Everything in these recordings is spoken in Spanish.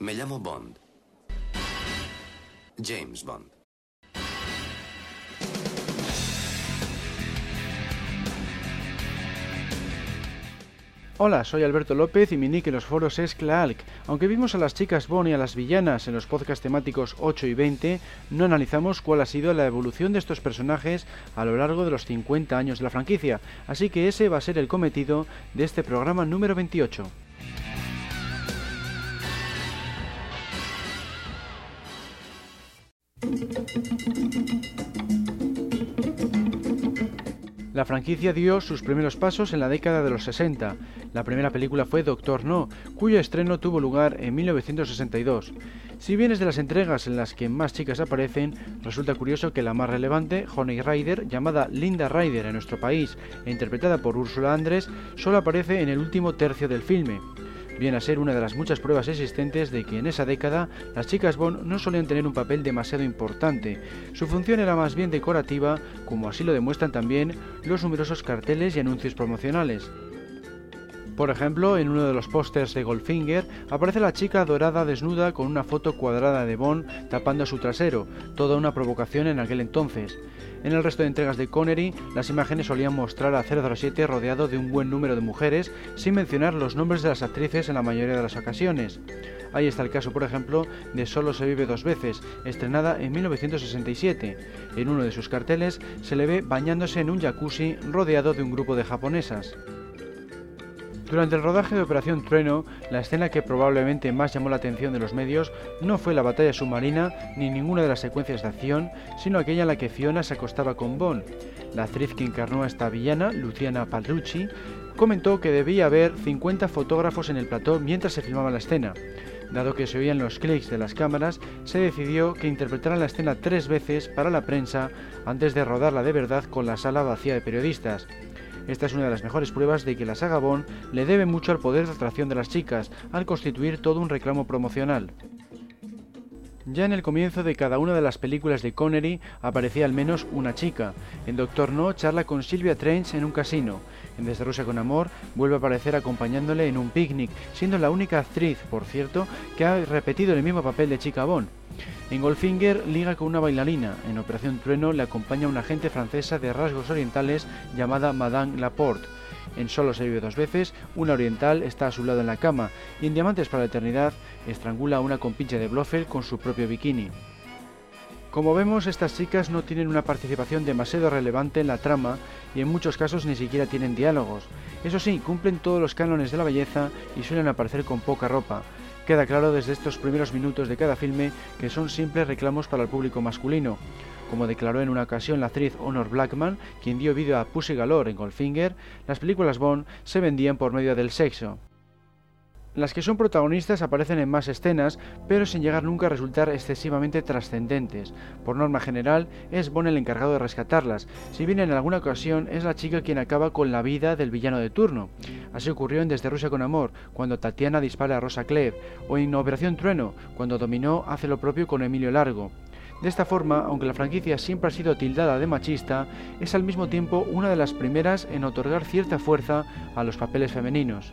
Me llamo Bond. James Bond. Hola, soy Alberto López y mi nick en los foros es Klaalk. Aunque vimos a las chicas Bond y a las villanas en los podcasts temáticos 8 y 20, no analizamos cuál ha sido la evolución de estos personajes a lo largo de los 50 años de la franquicia, así que ese va a ser el cometido de este programa número 28. La franquicia dio sus primeros pasos en la década de los 60. La primera película fue Doctor No, cuyo estreno tuvo lugar en 1962. Si bien es de las entregas en las que más chicas aparecen, resulta curioso que la más relevante, Honey Rider, llamada Linda Rider en nuestro país e interpretada por Úrsula Andrés, solo aparece en el último tercio del filme viene a ser una de las muchas pruebas existentes de que en esa década las chicas Bond no solían tener un papel demasiado importante. Su función era más bien decorativa, como así lo demuestran también los numerosos carteles y anuncios promocionales. Por ejemplo, en uno de los pósters de Goldfinger aparece la chica dorada desnuda con una foto cuadrada de Bond tapando su trasero, toda una provocación en aquel entonces. En el resto de entregas de Connery, las imágenes solían mostrar a 007 rodeado de un buen número de mujeres, sin mencionar los nombres de las actrices en la mayoría de las ocasiones. Ahí está el caso, por ejemplo, de Solo se vive dos veces, estrenada en 1967. En uno de sus carteles se le ve bañándose en un jacuzzi rodeado de un grupo de japonesas. Durante el rodaje de Operación Trueno, la escena que probablemente más llamó la atención de los medios no fue la batalla submarina ni ninguna de las secuencias de acción, sino aquella en la que Fiona se acostaba con Bond. La actriz que encarnó a esta villana, Luciana Palrucci, comentó que debía haber 50 fotógrafos en el plató mientras se filmaba la escena. Dado que se oían los clics de las cámaras, se decidió que interpretaran la escena tres veces para la prensa antes de rodarla de verdad con la sala vacía de periodistas. Esta es una de las mejores pruebas de que la saga Bond le debe mucho al poder de atracción de las chicas, al constituir todo un reclamo promocional. Ya en el comienzo de cada una de las películas de Connery aparecía al menos una chica. En Doctor No charla con Sylvia Trench en un casino. En Desde Rusia con Amor vuelve a aparecer acompañándole en un picnic, siendo la única actriz, por cierto, que ha repetido el mismo papel de chica Bond. En Goldfinger liga con una bailarina. En Operación Trueno le acompaña una agente francesa de rasgos orientales llamada Madame Laporte. En Solo se vive dos veces, una oriental está a su lado en la cama y en Diamantes para la Eternidad estrangula a una compinche de Blofeld con su propio bikini. Como vemos, estas chicas no tienen una participación demasiado relevante en la trama y en muchos casos ni siquiera tienen diálogos. Eso sí, cumplen todos los cánones de la belleza y suelen aparecer con poca ropa, Queda claro desde estos primeros minutos de cada filme que son simples reclamos para el público masculino. Como declaró en una ocasión la actriz Honor Blackman, quien dio vídeo a Pussy Galore en Goldfinger, las películas Bond se vendían por medio del sexo. Las que son protagonistas aparecen en más escenas, pero sin llegar nunca a resultar excesivamente trascendentes. Por norma general, es Bond el encargado de rescatarlas, si bien en alguna ocasión es la chica quien acaba con la vida del villano de turno. Así ocurrió en Desde Rusia con Amor, cuando Tatiana dispara a Rosa Klev, o en Operación Trueno, cuando Dominó hace lo propio con Emilio Largo. De esta forma, aunque la franquicia siempre ha sido tildada de machista, es al mismo tiempo una de las primeras en otorgar cierta fuerza a los papeles femeninos.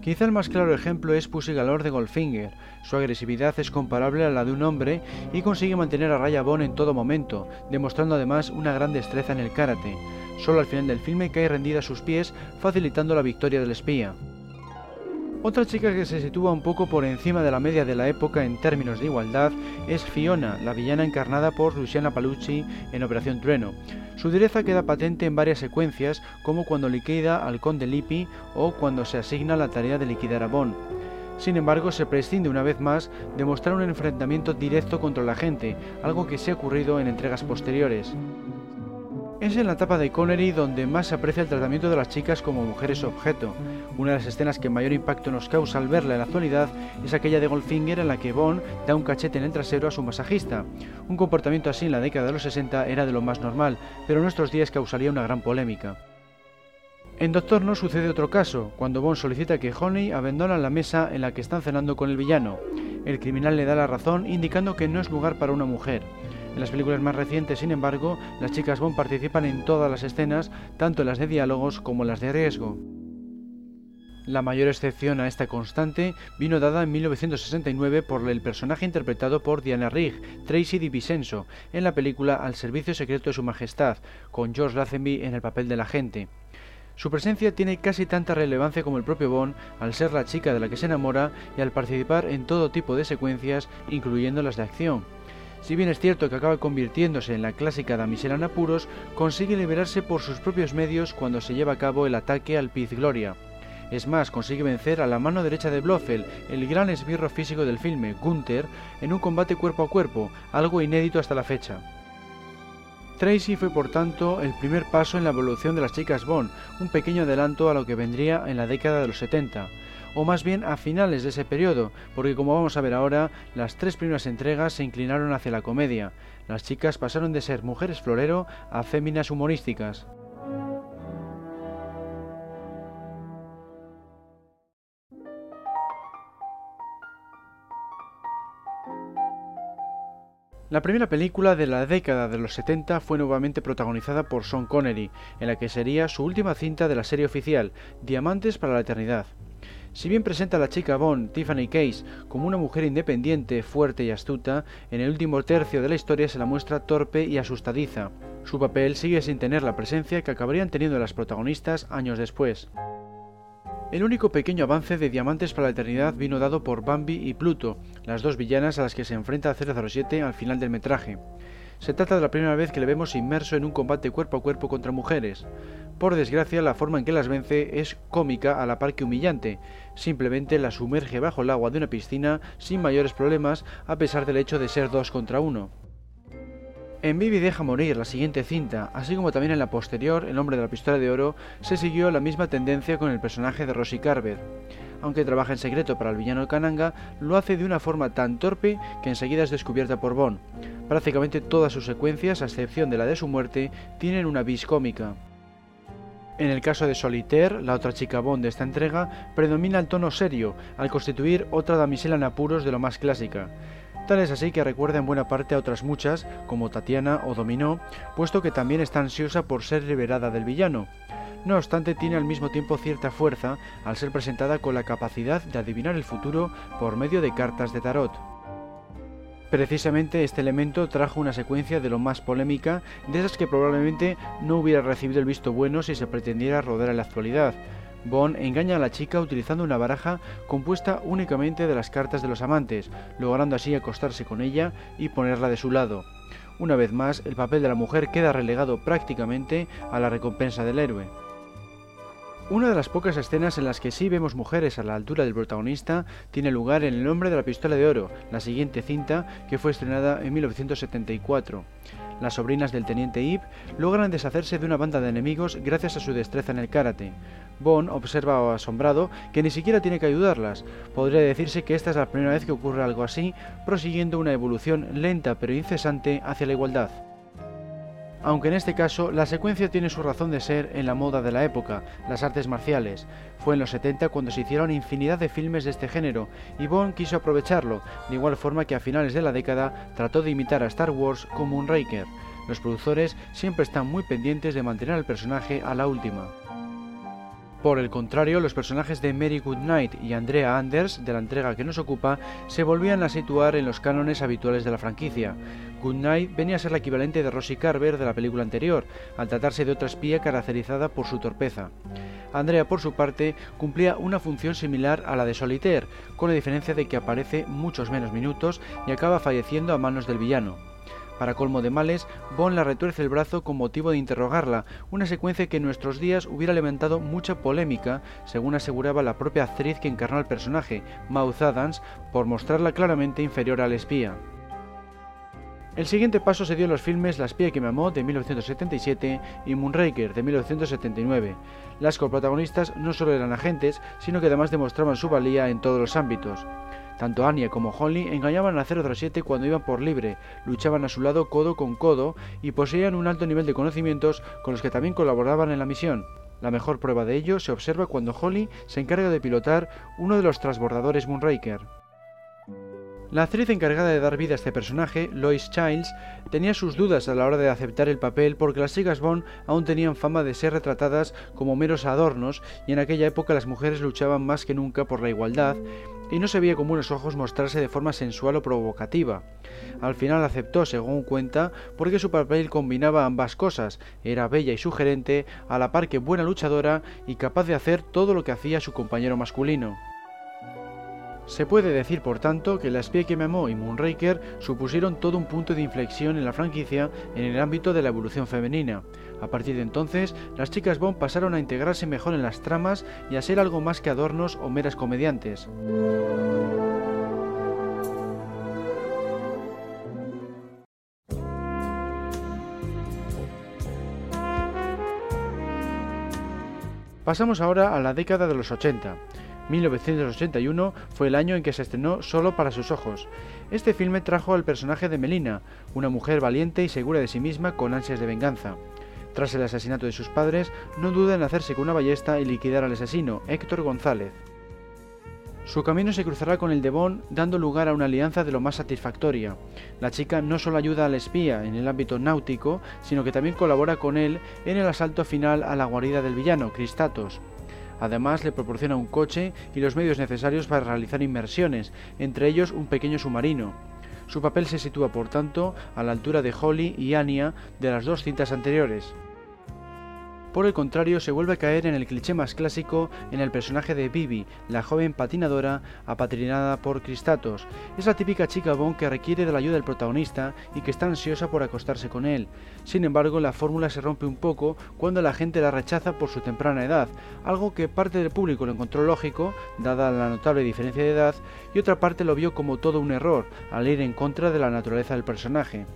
Quizá el más claro ejemplo es Pussy Galore de Goldfinger. Su agresividad es comparable a la de un hombre y consigue mantener a raya Bond en todo momento, demostrando además una gran destreza en el karate. Solo al final del filme cae rendida a sus pies, facilitando la victoria del espía. Otra chica que se sitúa un poco por encima de la media de la época en términos de igualdad es Fiona, la villana encarnada por Luciana Palucci en Operación Trueno. Su dureza queda patente en varias secuencias, como cuando liquida al conde Lippi o cuando se asigna la tarea de liquidar a Bond. Sin embargo, se prescinde una vez más de mostrar un enfrentamiento directo contra la gente, algo que se ha ocurrido en entregas posteriores. Es en la etapa de Connery donde más se aprecia el tratamiento de las chicas como mujeres objeto. Una de las escenas que mayor impacto nos causa al verla en la actualidad es aquella de Goldfinger en la que Bond da un cachete en el trasero a su masajista. Un comportamiento así en la década de los 60 era de lo más normal, pero en nuestros días causaría una gran polémica. En Doctor No sucede otro caso, cuando Bond solicita que Honey abandone la mesa en la que están cenando con el villano. El criminal le da la razón indicando que no es lugar para una mujer. En las películas más recientes, sin embargo, las chicas Bond participan en todas las escenas, tanto las de diálogos como las de riesgo. La mayor excepción a esta constante vino dada en 1969 por el personaje interpretado por Diana Rigg, Tracy DiVincenzo, en la película Al servicio secreto de su majestad, con George Lazenby en el papel del agente. Su presencia tiene casi tanta relevancia como el propio Bond al ser la chica de la que se enamora y al participar en todo tipo de secuencias, incluyendo las de acción. Si bien es cierto que acaba convirtiéndose en la clásica damisela en apuros, consigue liberarse por sus propios medios cuando se lleva a cabo el ataque al Piz Gloria. Es más, consigue vencer a la mano derecha de Blofeld, el gran esbirro físico del filme, Gunther, en un combate cuerpo a cuerpo, algo inédito hasta la fecha. Tracy fue por tanto el primer paso en la evolución de las chicas Bond, un pequeño adelanto a lo que vendría en la década de los 70, o más bien a finales de ese periodo, porque como vamos a ver ahora, las tres primeras entregas se inclinaron hacia la comedia. Las chicas pasaron de ser mujeres florero a féminas humorísticas. La primera película de la década de los 70 fue nuevamente protagonizada por Sean Connery, en la que sería su última cinta de la serie oficial, Diamantes para la Eternidad. Si bien presenta a la chica Bond, Tiffany Case, como una mujer independiente, fuerte y astuta, en el último tercio de la historia se la muestra torpe y asustadiza. Su papel sigue sin tener la presencia que acabarían teniendo las protagonistas años después. El único pequeño avance de Diamantes para la Eternidad vino dado por Bambi y Pluto, las dos villanas a las que se enfrenta 007 al final del metraje. Se trata de la primera vez que le vemos inmerso en un combate cuerpo a cuerpo contra mujeres. Por desgracia, la forma en que las vence es cómica a la par que humillante. Simplemente la sumerge bajo el agua de una piscina sin mayores problemas, a pesar del hecho de ser dos contra uno. En Vivi deja morir, la siguiente cinta, así como también en la posterior, El hombre de la pistola de oro, se siguió la misma tendencia con el personaje de Rosie Carver. Aunque trabaja en secreto para el villano Kananga, lo hace de una forma tan torpe que enseguida es descubierta por Bond. Prácticamente todas sus secuencias, a excepción de la de su muerte, tienen una vis cómica. En el caso de Solitaire, la otra chica Bond de esta entrega, predomina el tono serio, al constituir otra damisela en apuros de lo más clásica. Tal es así que recuerda en buena parte a otras muchas, como Tatiana o Dominó, puesto que también está ansiosa por ser liberada del villano. No obstante, tiene al mismo tiempo cierta fuerza al ser presentada con la capacidad de adivinar el futuro por medio de cartas de tarot. Precisamente este elemento trajo una secuencia de lo más polémica, de esas que probablemente no hubiera recibido el visto bueno si se pretendiera rodar en la actualidad, Bond engaña a la chica utilizando una baraja compuesta únicamente de las cartas de los amantes, logrando así acostarse con ella y ponerla de su lado. Una vez más, el papel de la mujer queda relegado prácticamente a la recompensa del héroe. Una de las pocas escenas en las que sí vemos mujeres a la altura del protagonista tiene lugar en El hombre de la pistola de oro, la siguiente cinta que fue estrenada en 1974. Las sobrinas del teniente Ip logran deshacerse de una banda de enemigos gracias a su destreza en el karate. Bond observa asombrado que ni siquiera tiene que ayudarlas. Podría decirse que esta es la primera vez que ocurre algo así, prosiguiendo una evolución lenta pero incesante hacia la igualdad. Aunque en este caso la secuencia tiene su razón de ser en la moda de la época, las artes marciales. Fue en los 70 cuando se hicieron infinidad de filmes de este género, y Bond quiso aprovecharlo, de igual forma que a finales de la década trató de imitar a Star Wars como un Raker. Los productores siempre están muy pendientes de mantener al personaje a la última. Por el contrario, los personajes de Mary Goodnight y Andrea Anders, de la entrega que nos ocupa, se volvían a situar en los cánones habituales de la franquicia. Goodnight venía a ser la equivalente de Rosie Carver de la película anterior, al tratarse de otra espía caracterizada por su torpeza. Andrea, por su parte, cumplía una función similar a la de Solitaire, con la diferencia de que aparece muchos menos minutos y acaba falleciendo a manos del villano. Para colmo de males, Bond la retuerce el brazo con motivo de interrogarla, una secuencia que en nuestros días hubiera levantado mucha polémica, según aseguraba la propia actriz que encarnó al personaje, Mouth Adams, por mostrarla claramente inferior al espía. El siguiente paso se dio en los filmes La espía que me amó de 1977 y Moonraker de 1979. Las coprotagonistas no solo eran agentes, sino que además demostraban su valía en todos los ámbitos. Tanto Anya como Holly engañaban a 007 cuando iban por libre, luchaban a su lado codo con codo y poseían un alto nivel de conocimientos con los que también colaboraban en la misión. La mejor prueba de ello se observa cuando Holly se encarga de pilotar uno de los transbordadores Moonraker. La actriz encargada de dar vida a este personaje, Lois Childs, tenía sus dudas a la hora de aceptar el papel porque las chicas Bond aún tenían fama de ser retratadas como meros adornos y en aquella época las mujeres luchaban más que nunca por la igualdad y no se veía con buenos ojos mostrarse de forma sensual o provocativa. Al final aceptó, según cuenta, porque su papel combinaba ambas cosas, era bella y sugerente, a la par que buena luchadora y capaz de hacer todo lo que hacía su compañero masculino. Se puede decir, por tanto, que La espía que y Moonraker supusieron todo un punto de inflexión en la franquicia en el ámbito de la evolución femenina. A partir de entonces, las chicas Bond pasaron a integrarse mejor en las tramas y a ser algo más que adornos o meras comediantes. Pasamos ahora a la década de los 80. 1981 fue el año en que se estrenó Solo para sus ojos. Este filme trajo al personaje de Melina, una mujer valiente y segura de sí misma con ansias de venganza. Tras el asesinato de sus padres, no duda en hacerse con una ballesta y liquidar al asesino, Héctor González. Su camino se cruzará con el de dando lugar a una alianza de lo más satisfactoria. La chica no solo ayuda al espía en el ámbito náutico, sino que también colabora con él en el asalto final a la guarida del villano, Cristatos. Además, le proporciona un coche y los medios necesarios para realizar inmersiones, entre ellos un pequeño submarino. Su papel se sitúa, por tanto, a la altura de Holly y Anya de las dos cintas anteriores. Por el contrario, se vuelve a caer en el cliché más clásico en el personaje de Bibi, la joven patinadora apatrinada por Cristatos. Es la típica chica Bond que requiere de la ayuda del protagonista y que está ansiosa por acostarse con él. Sin embargo, la fórmula se rompe un poco cuando la gente la rechaza por su temprana edad, algo que parte del público lo encontró lógico, dada la notable diferencia de edad, y otra parte lo vio como todo un error, al ir en contra de la naturaleza del personaje.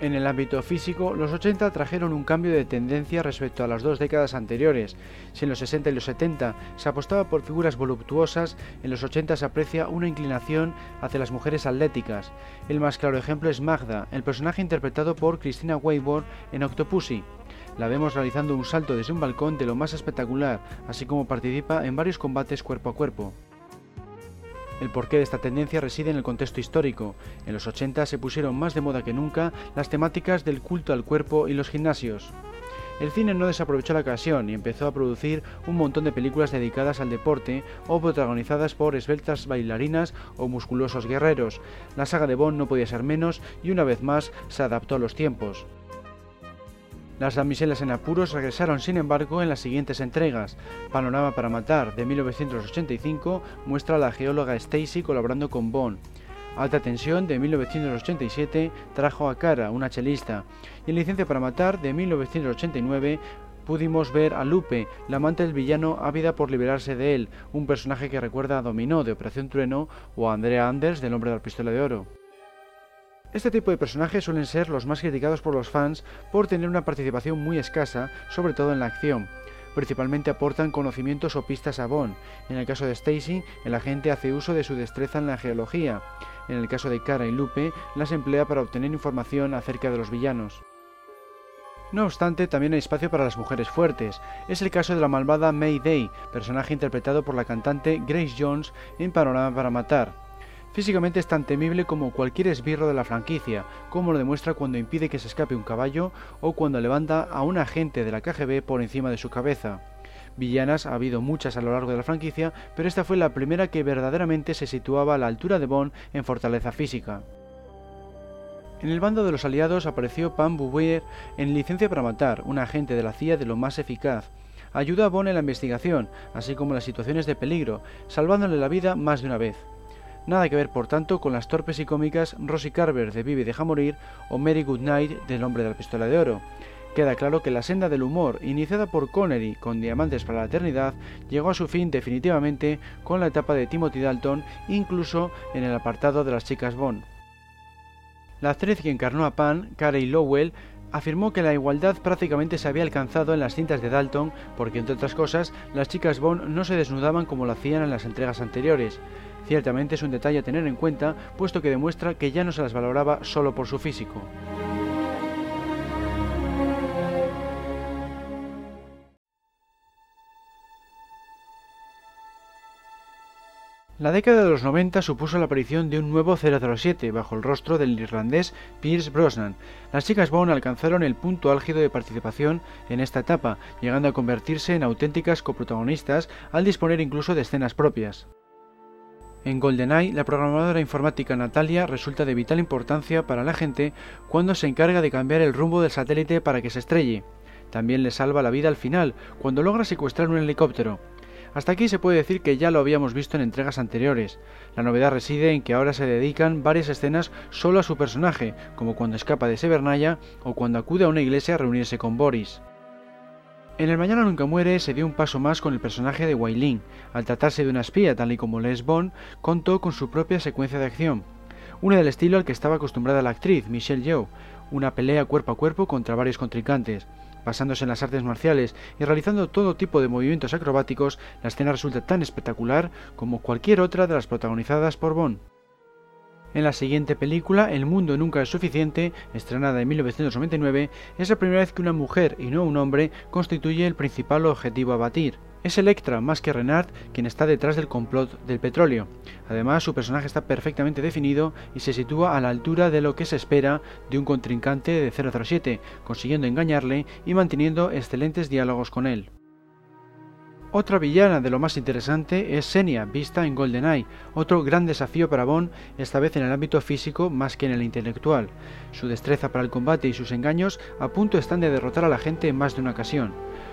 En el ámbito físico, los 80 trajeron un cambio de tendencia respecto a las dos décadas anteriores. Si en los 60 y los 70 se apostaba por figuras voluptuosas, en los 80 se aprecia una inclinación hacia las mujeres atléticas. El más claro ejemplo es Magda, el personaje interpretado por Christina Weibor en Octopussy. La vemos realizando un salto desde un balcón de lo más espectacular, así como participa en varios combates cuerpo a cuerpo. El porqué de esta tendencia reside en el contexto histórico. En los 80 se pusieron más de moda que nunca las temáticas del culto al cuerpo y los gimnasios. El cine no desaprovechó la ocasión y empezó a producir un montón de películas dedicadas al deporte o protagonizadas por esbeltas bailarinas o musculosos guerreros. La saga de Bond no podía ser menos y una vez más se adaptó a los tiempos. Las damiselas en apuros regresaron sin embargo en las siguientes entregas. Panorama para matar de 1985 muestra a la geóloga Stacy colaborando con Bond. Alta Tensión de 1987 trajo a Cara, una chelista. Y en Licencia para Matar de 1989 pudimos ver a Lupe, la amante del villano ávida por liberarse de él, un personaje que recuerda a Dominó de Operación Trueno o a Andrea Anders del Hombre de la Pistola de Oro. Este tipo de personajes suelen ser los más criticados por los fans por tener una participación muy escasa, sobre todo en la acción. Principalmente aportan conocimientos o pistas a Bond. En el caso de Stacy, el agente hace uso de su destreza en la geología. En el caso de Cara y Lupe, las emplea para obtener información acerca de los villanos. No obstante, también hay espacio para las mujeres fuertes. Es el caso de la malvada May Day, personaje interpretado por la cantante Grace Jones en Panorama para Matar. Físicamente es tan temible como cualquier esbirro de la franquicia, como lo demuestra cuando impide que se escape un caballo o cuando levanta a un agente de la KGB por encima de su cabeza. Villanas ha habido muchas a lo largo de la franquicia, pero esta fue la primera que verdaderamente se situaba a la altura de Bond en fortaleza física. En el bando de los aliados apareció Pam Bouvier en Licencia para Matar, un agente de la CIA de lo más eficaz. Ayuda a Bond en la investigación, así como en las situaciones de peligro, salvándole la vida más de una vez. Nada que ver, por tanto, con las torpes y cómicas Rosie Carver de Vive y Deja Morir o Mary Goodnight del Hombre de la Pistola de Oro. Queda claro que la senda del humor, iniciada por Connery con Diamantes para la Eternidad, llegó a su fin definitivamente con la etapa de Timothy Dalton, incluso en el apartado de las chicas Bond. La actriz que encarnó a Pan, Carey Lowell, afirmó que la igualdad prácticamente se había alcanzado en las cintas de Dalton porque, entre otras cosas, las chicas Bond no se desnudaban como lo hacían en las entregas anteriores. Ciertamente es un detalle a tener en cuenta, puesto que demuestra que ya no se las valoraba solo por su físico. La década de los 90 supuso la aparición de un nuevo 007 bajo el rostro del irlandés Pierce Brosnan. Las chicas Bond alcanzaron el punto álgido de participación en esta etapa, llegando a convertirse en auténticas coprotagonistas al disponer incluso de escenas propias. En GoldenEye, la programadora informática Natalia resulta de vital importancia para la gente cuando se encarga de cambiar el rumbo del satélite para que se estrelle. También le salva la vida al final, cuando logra secuestrar un helicóptero. Hasta aquí se puede decir que ya lo habíamos visto en entregas anteriores. La novedad reside en que ahora se dedican varias escenas solo a su personaje, como cuando escapa de Severnaya o cuando acude a una iglesia a reunirse con Boris. En El Mañana Nunca Muere se dio un paso más con el personaje de Wai Al tratarse de una espía, tal y como Les Bond, contó con su propia secuencia de acción. Una del estilo al que estaba acostumbrada la actriz, Michelle Yeoh, una pelea cuerpo a cuerpo contra varios contrincantes. Basándose en las artes marciales y realizando todo tipo de movimientos acrobáticos, la escena resulta tan espectacular como cualquier otra de las protagonizadas por Bond. En la siguiente película, El mundo nunca es suficiente, estrenada en 1999, es la primera vez que una mujer y no un hombre constituye el principal objetivo a batir. Es Electra, más que Renard, quien está detrás del complot del petróleo. Además, su personaje está perfectamente definido y se sitúa a la altura de lo que se espera de un contrincante de 007, consiguiendo engañarle y manteniendo excelentes diálogos con él. Otra villana de lo más interesante es Senia, vista en GoldenEye, otro gran desafío para Bond, esta vez en el ámbito físico más que en el intelectual. Su destreza para el combate y sus engaños a punto están de derrotar a la gente en más de una ocasión.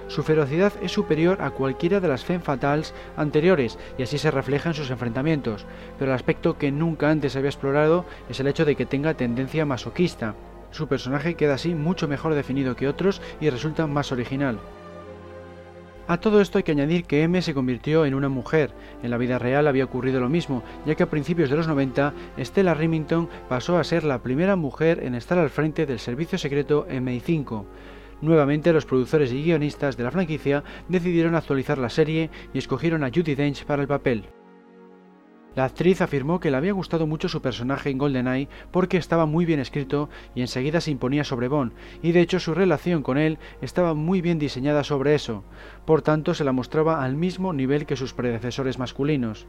Su ferocidad es superior a cualquiera de las femme fatales anteriores y así se refleja en sus enfrentamientos, pero el aspecto que nunca antes había explorado es el hecho de que tenga tendencia masoquista. Su personaje queda así mucho mejor definido que otros y resulta más original. A todo esto hay que añadir que M se convirtió en una mujer. En la vida real había ocurrido lo mismo, ya que a principios de los 90, Stella Remington pasó a ser la primera mujer en estar al frente del servicio secreto MI5. Nuevamente los productores y guionistas de la franquicia decidieron actualizar la serie y escogieron a Judy Dench para el papel. La actriz afirmó que le había gustado mucho su personaje en GoldenEye porque estaba muy bien escrito y enseguida se imponía sobre Bond, y de hecho su relación con él estaba muy bien diseñada sobre eso, por tanto se la mostraba al mismo nivel que sus predecesores masculinos.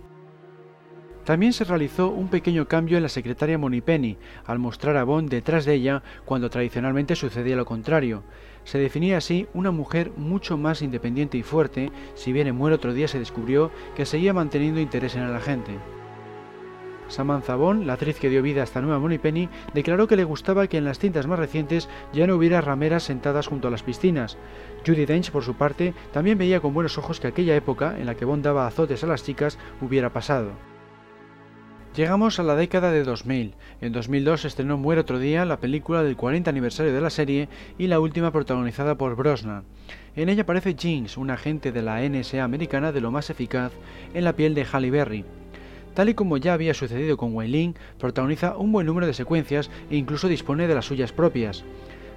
También se realizó un pequeño cambio en la secretaria Penny, al mostrar a Bond detrás de ella cuando tradicionalmente sucedía lo contrario. Se definía así una mujer mucho más independiente y fuerte, si bien en Muere otro día se descubrió que seguía manteniendo interés en el agente. Samantha Bond, la actriz que dio vida a esta nueva Penny, declaró que le gustaba que en las cintas más recientes ya no hubiera rameras sentadas junto a las piscinas. Judy Dench, por su parte, también veía con buenos ojos que aquella época, en la que Bond daba azotes a las chicas, hubiera pasado. Llegamos a la década de 2000. En 2002 estrenó Muere otro día, la película del 40 aniversario de la serie y la última protagonizada por Brosnan. En ella aparece Jinx, un agente de la NSA americana de lo más eficaz en la piel de Halle Berry. Tal y como ya había sucedido con Wei protagoniza un buen número de secuencias e incluso dispone de las suyas propias.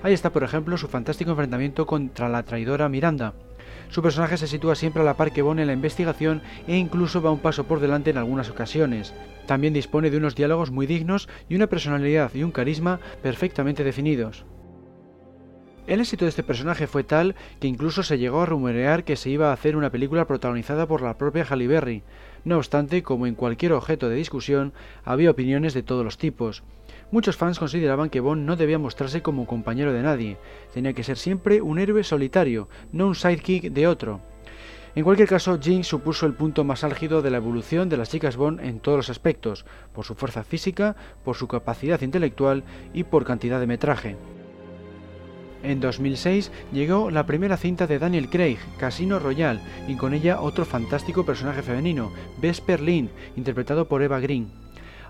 Ahí está, por ejemplo, su fantástico enfrentamiento contra la traidora Miranda. Su personaje se sitúa siempre a la par que Bond en la investigación e incluso va un paso por delante en algunas ocasiones. También dispone de unos diálogos muy dignos y una personalidad y un carisma perfectamente definidos. El éxito de este personaje fue tal que incluso se llegó a rumorear que se iba a hacer una película protagonizada por la propia Halle Berry. No obstante, como en cualquier objeto de discusión, había opiniones de todos los tipos. Muchos fans consideraban que Bond no debía mostrarse como compañero de nadie, tenía que ser siempre un héroe solitario, no un sidekick de otro. En cualquier caso, Jinx supuso el punto más álgido de la evolución de las chicas Bond en todos los aspectos, por su fuerza física, por su capacidad intelectual y por cantidad de metraje. En 2006 llegó la primera cinta de Daniel Craig, Casino Royale, y con ella otro fantástico personaje femenino, Vesper Lynn, interpretado por Eva Green.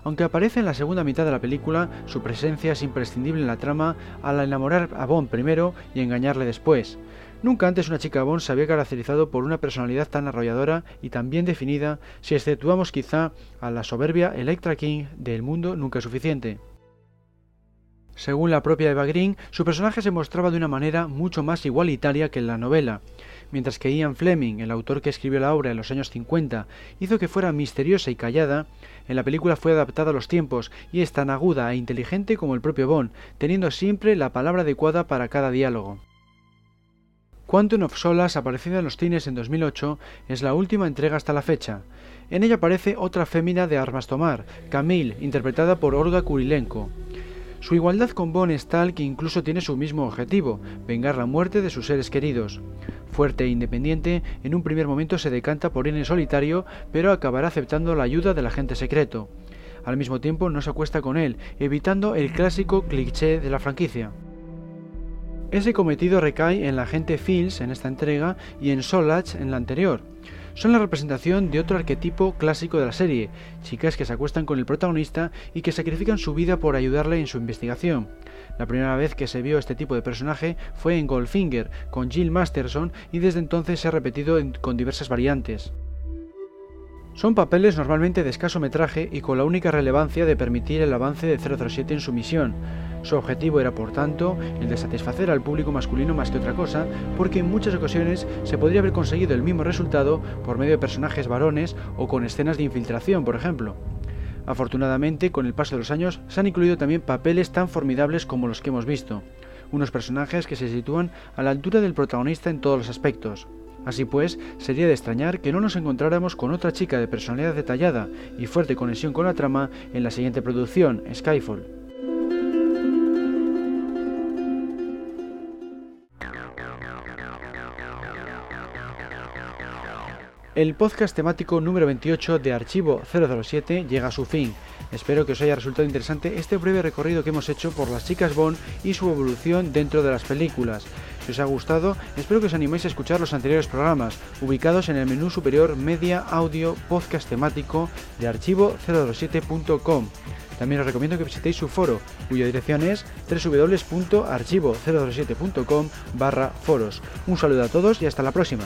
Aunque aparece en la segunda mitad de la película, su presencia es imprescindible en la trama al enamorar a Bond primero y engañarle después. Nunca antes una chica Bond se había caracterizado por una personalidad tan arrolladora y tan bien definida, si exceptuamos quizá a la soberbia Electra King de El mundo nunca suficiente. Según la propia Eva Green, su personaje se mostraba de una manera mucho más igualitaria que en la novela, mientras que Ian Fleming, el autor que escribió la obra en los años 50, hizo que fuera misteriosa y callada, en la película fue adaptada a los tiempos y es tan aguda e inteligente como el propio Bond, teniendo siempre la palabra adecuada para cada diálogo. Quantum of Solace, aparecida en los cines en 2008, es la última entrega hasta la fecha. En ella aparece otra fémina de armas tomar, Camille, interpretada por Olga Kurilenko. Su igualdad con Bond es tal que incluso tiene su mismo objetivo, vengar la muerte de sus seres queridos. Fuerte e independiente, en un primer momento se decanta por ir en solitario, pero acabará aceptando la ayuda del agente secreto. Al mismo tiempo no se acuesta con él, evitando el clásico cliché de la franquicia. Ese cometido recae en la agente Fields en esta entrega y en Solach en la anterior son la representación de otro arquetipo clásico de la serie, chicas que se acuestan con el protagonista y que sacrifican su vida por ayudarle en su investigación. La primera vez que se vio este tipo de personaje fue en Goldfinger, con Jill Masterson, y desde entonces se ha repetido con diversas variantes. Son papeles normalmente de escaso metraje y con la única relevancia de permitir el avance de 007 en su misión, su objetivo era, por tanto, el de satisfacer al público masculino más que otra cosa, porque en muchas ocasiones se podría haber conseguido el mismo resultado por medio de personajes varones o con escenas de infiltración, por ejemplo. Afortunadamente, con el paso de los años, se han incluido también papeles tan formidables como los que hemos visto, unos personajes que se sitúan a la altura del protagonista en todos los aspectos. Así pues, sería de extrañar que no nos encontráramos con otra chica de personalidad detallada y fuerte conexión con la trama en la siguiente producción, Skyfall. El podcast temático número 28 de Archivo 007 llega a su fin. Espero que os haya resultado interesante este breve recorrido que hemos hecho por las chicas Bond y su evolución dentro de las películas. Si os ha gustado, espero que os animéis a escuchar los anteriores programas, ubicados en el menú superior Media Audio Podcast temático de archivo007.com. También os recomiendo que visitéis su foro, cuya dirección es www.archivo007.com barra foros. Un saludo a todos y hasta la próxima.